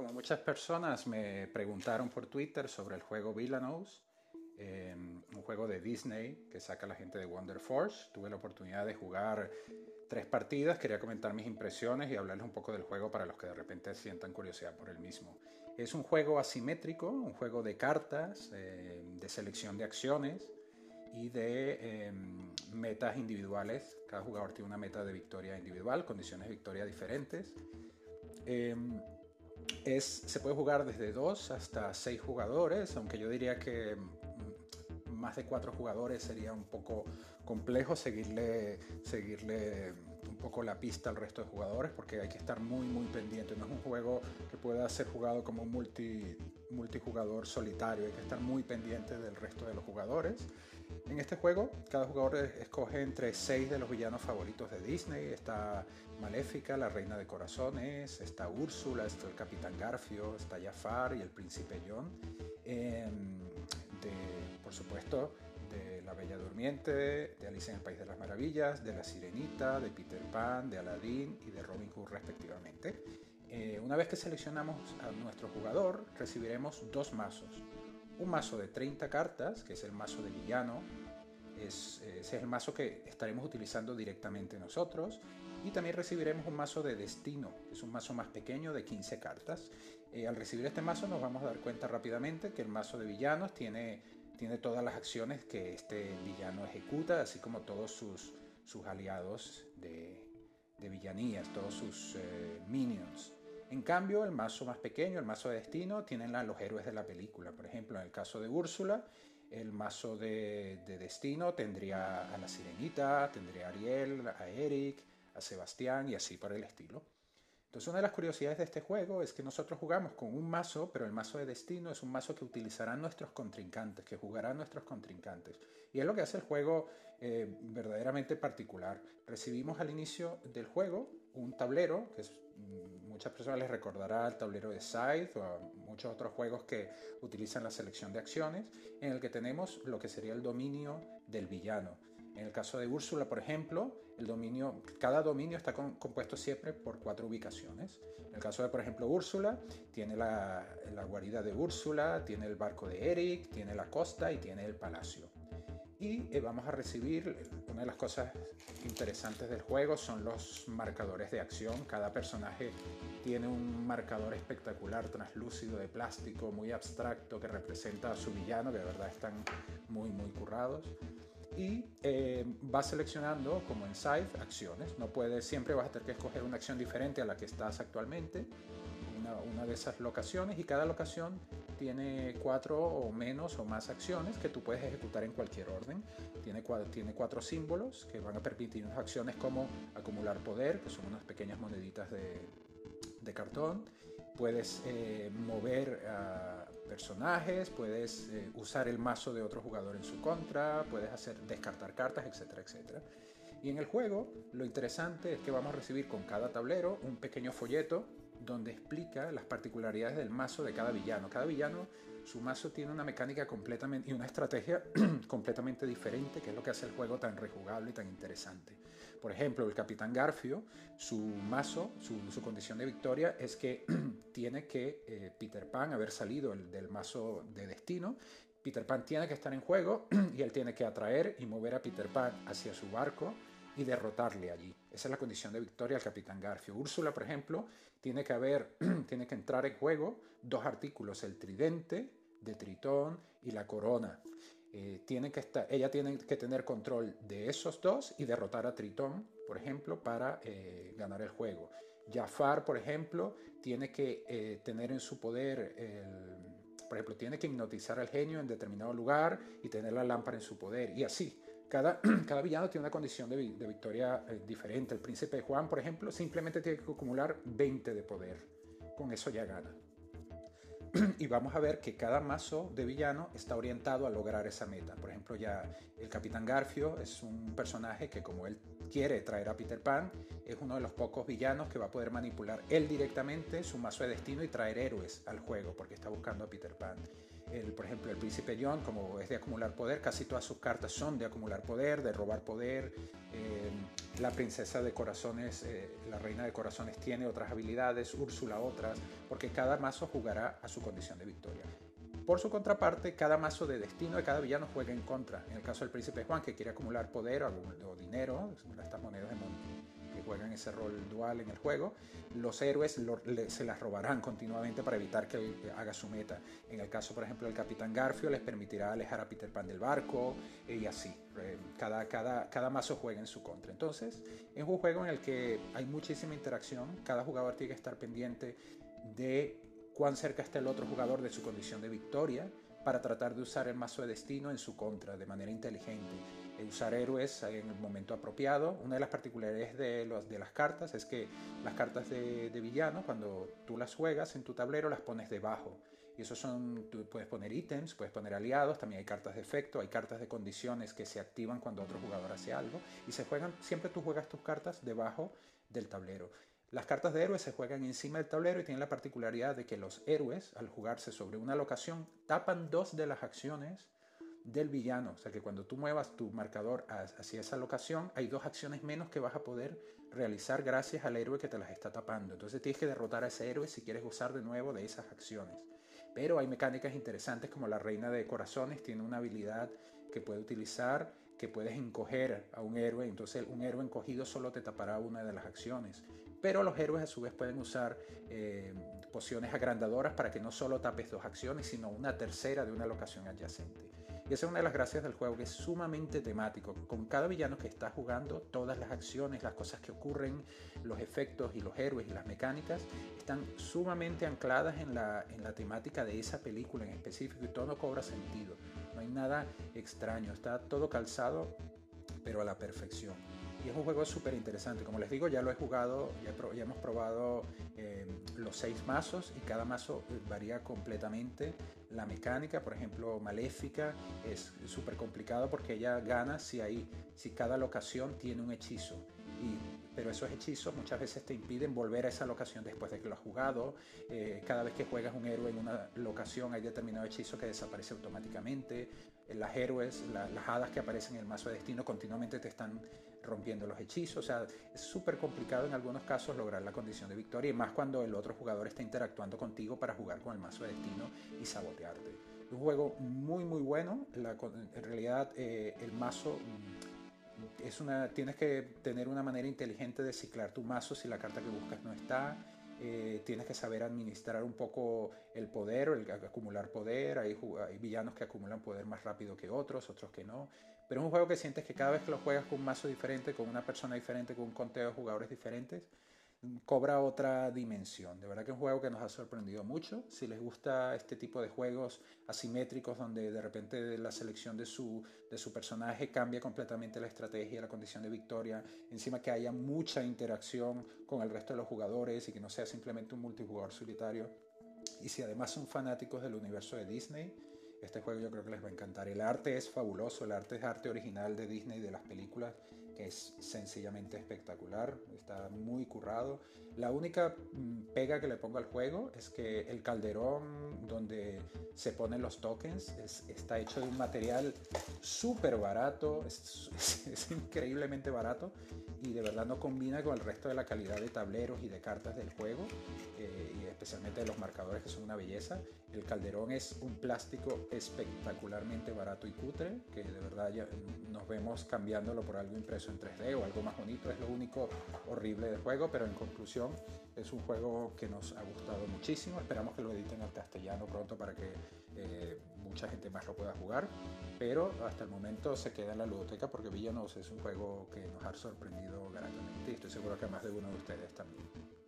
como muchas personas me preguntaron por Twitter sobre el juego Villainous, eh, un juego de Disney que saca la gente de Wonder Force. Tuve la oportunidad de jugar tres partidas, quería comentar mis impresiones y hablarles un poco del juego para los que de repente sientan curiosidad por el mismo. Es un juego asimétrico, un juego de cartas, eh, de selección de acciones y de em, metas individuales. Cada jugador tiene una meta de victoria individual, condiciones de victoria diferentes. Em, es, se puede jugar desde 2 hasta 6 jugadores, aunque yo diría que mm, más de 4 jugadores sería un poco complejo seguirle, seguirle un poco la pista al resto de jugadores porque hay que estar muy muy pendiente. No es un juego que pueda ser jugado como multi, multijugador solitario, hay que estar muy pendiente del resto de los jugadores. En este juego, cada jugador escoge entre seis de los villanos favoritos de Disney. Está Maléfica, la Reina de Corazones, está Úrsula, está el Capitán Garfio, está Jafar y el Príncipe John. Em, por supuesto, de La Bella Durmiente, de Alicia en el País de las Maravillas, de La Sirenita, de Peter Pan, de Aladdin y de Robin Hood respectivamente. Eh, una vez que seleccionamos a nuestro jugador, recibiremos dos mazos un mazo de 30 cartas, que es el mazo de villano, es, ese es el mazo que estaremos utilizando directamente nosotros. Y también recibiremos un mazo de destino, que es un mazo más pequeño de 15 cartas. Eh, al recibir este mazo nos vamos a dar cuenta rápidamente que el mazo de villanos tiene, tiene todas las acciones que este villano ejecuta, así como todos sus, sus aliados de, de villanías, todos sus eh, minions. En cambio, el mazo más pequeño, el mazo de destino, tienen los héroes de la película. Por ejemplo, en el caso de Úrsula, el mazo de, destino tendría a la sirenita, tendría a Ariel, a Eric, a Sebastián y así por el estilo. Entonces una de las curiosidades de este juego es que nosotros jugamos con un mazo, pero el mazo de destino es un mazo que utilizarán nuestros contrincantes, que jugarán nuestros contrincantes. Y es lo que hace el juego eh, verdaderamente particular. Recibimos al inicio del juego un tablero, que es, muchas personas les recordará el tablero de Scythe o muchos otros juegos que utilizan la selección de acciones, en el que tenemos lo que sería el dominio del villano. En el caso de Úrsula, por ejemplo, el dominio, cada dominio está compuesto siempre por cuatro ubicaciones. En el caso de, por ejemplo, Úrsula, tiene la, la guarida de Úrsula, tiene el barco de Eric, tiene la costa y tiene el palacio. Y eh, vamos a recibir, una de las cosas interesantes del juego son los marcadores de acción. Cada personaje tiene un marcador espectacular, translúcido, de plástico, muy abstracto, que representa a su villano, que de verdad están muy, muy currados y eh, seleccionando como en Scythe acciones. No puedes, siempre vas a tener que escoger una acción diferente a la que estás actualmente, una, de esas locaciones y cada locación tiene cuatro o menos o más acciones que tú puedes ejecutar en cualquier orden. Tiene, tiene cuatro símbolos que van a permitir unas acciones como acumular poder, que son unas pequeñas moneditas de, cartón, puedes eh, mover personajes, puedes eh, usar el mazo de otro jugador en su contra, puedes hacer descartar cartas, etcétera, etcétera. Y en el juego lo interesante es que vamos a recibir con cada tablero un pequeño folleto donde explica las particularidades del mazo de cada villano. Cada villano, su mazo tiene una mecánica completamente y una estrategia completamente diferente, que es lo que hace el juego tan rejugable y tan interesante. Por ejemplo, el Capitán Garfio, su mazo, su, condición de victoria es que tiene que eh, Peter Pan haber salido del mazo de destino Peter Pan tiene que estar en juego y él tiene que atraer y mover a Peter Pan hacia su barco y derrotarle allí. Esa es la condición de victoria del Capitán Garfio. Úrsula, por ejemplo, tiene que haber, tiene que entrar en juego dos artículos, el tridente de Tritón y la corona. Eh, que estar, ella tiene que tener control de esos dos y derrotar a Tritón, por ejemplo, para eh, ganar el juego. Jafar, por ejemplo, tiene que eh, tener en su poder por ejemplo, tiene que hipnotizar al genio en determinado lugar y tener la lámpara en su poder. Y así, cada, villano tiene una condición de, victoria eh, diferente. El príncipe Juan, por ejemplo, simplemente tiene que acumular 20 de poder. Con eso ya gana. y vamos a ver que cada mazo de villano está orientado a lograr esa meta. Por ejemplo, ya el Capitán Garfio es un personaje que como él quiere traer a Peter Pan, es uno de los pocos villanos que va a poder manipular él directamente su mazo de destino y traer héroes al juego porque está buscando a Peter Pan. Por ejemplo, el príncipe John, como es de acumular poder, casi todas sus cartas son de acumular poder, de robar poder. Eh, la princesa de corazones, eh, la reina de corazones tiene otras habilidades, Úrsula otras, porque cada mazo jugará a su condición de victoria. Por su contraparte, cada mazo de destino de cada villano juega en contra. En el caso del príncipe Juan, que quiere acumular poder o dinero, estas monedas de que juegan ese rol dual en el juego, los héroes se las robarán continuamente para evitar que él haga su meta. En el caso, por ejemplo, del Capitán Garfio les permitirá alejar a Peter Pan del barco eh, y así. Eh, cada, cada, cada mazo juega en su contra. Entonces, es un juego en el que hay muchísima interacción. Cada jugador tiene que estar pendiente de cuán cerca está el otro jugador de su condición de victoria para tratar de usar el mazo de destino en su contra de manera inteligente. Usar héroes en el momento apropiado. Una de las particularidades de las cartas es que las cartas de, de, villano, cuando tú las juegas en tu tablero, las pones debajo. Y eso son, tú puedes poner ítems, puedes poner aliados, también hay cartas de efecto, hay cartas de condiciones que se activan cuando otro jugador hace algo. Y se juegan, siempre tú juegas tus cartas debajo del tablero. Las cartas de héroes se juegan encima del tablero y tienen la particularidad de que los héroes, al jugarse sobre una locación, tapan dos de las acciones del villano. O sea que cuando tú muevas tu marcador hacia esa locación, hay dos acciones menos que vas a poder realizar gracias al héroe que te las está tapando. Entonces tienes que derrotar a ese héroe si quieres usar de nuevo de esas acciones. Pero hay mecánicas interesantes como la reina de corazones tiene una habilidad que puede utilizar que puedes encoger a un héroe, entonces un héroe encogido solo te tapará una de las acciones. Pero los héroes a su vez pueden usar eh, pociones agrandadoras para que no solo tapes dos acciones, sino una tercera de una locación adyacente. Y esa es una de las gracias del juego, que es sumamente temático. Con cada villano que está jugando, todas las acciones, las cosas que ocurren, los efectos y los héroes y las mecánicas están sumamente ancladas en la, en la temática de esa película en específico y todo cobra sentido. No hay nada extraño, está todo calzado, pero a la perfección. Y es un juego súper interesante. Como les digo, ya lo he jugado, ya, hemos probado eh, los seis mazos y cada mazo eh, varía completamente la mecánica. Por ejemplo, Maléfica es súper complicado porque ella gana si, hay, si cada locación tiene un hechizo. Y, pero esos hechizos muchas veces te impiden volver a esa locación después de que lo has jugado. Eh, cada vez que juegas un héroe en una locación hay determinado hechizo que desaparece automáticamente. Las héroes, las hadas que aparecen en el mazo de destino continuamente te están rompiendo los hechizos. O sea, es súper complicado en algunos casos lograr la condición de victoria y más cuando el otro jugador está interactuando contigo para jugar con el mazo de destino y sabotearte. Un juego muy muy bueno. en realidad eh, el mazo mm, es una, tienes que tener una manera inteligente de ciclar tu mazo si la carta que buscas no está. Eh, tienes que saber administrar un poco el poder el acumular poder. Hay, hay, villanos que acumulan poder más rápido que otros, otros que no. Pero es un juego que sientes que cada vez que lo juegas con un mazo diferente, con una persona diferente, con un conteo de jugadores diferentes, cobra otra dimensión. De verdad que es un juego que nos ha sorprendido mucho. Si les gusta este tipo de juegos asimétricos donde de repente la selección de su, de su personaje cambia completamente la estrategia, la condición de victoria, encima que haya mucha interacción con el resto de los jugadores y que no sea simplemente un multijugador solitario. Y si además son fanáticos del universo de Disney, este juego yo creo que les va a encantar. El arte es fabuloso, el arte es arte original de Disney, de las películas es sencillamente espectacular, está muy currado. La única mm, pega que le pongo al juego es que el calderón donde se ponen los tokens está hecho de un material súper barato, es, increíblemente barato y de verdad no combina con el resto de la calidad de tableros y de cartas del juego, eh, y especialmente de los marcadores que son una belleza. El calderón es un plástico espectacularmente barato y cutre, que de verdad ya nos vemos cambiándolo por algo impreso en 3D o algo más bonito, es lo único horrible del juego, pero en conclusión es un juego que nos ha gustado muchísimo, esperamos que lo editen al castellano pronto para que eh, mucha gente más lo pueda jugar, pero hasta el momento se queda en la ludoteca porque Villanos es un juego que nos ha sorprendido gratamente y estoy seguro que más de uno de ustedes también.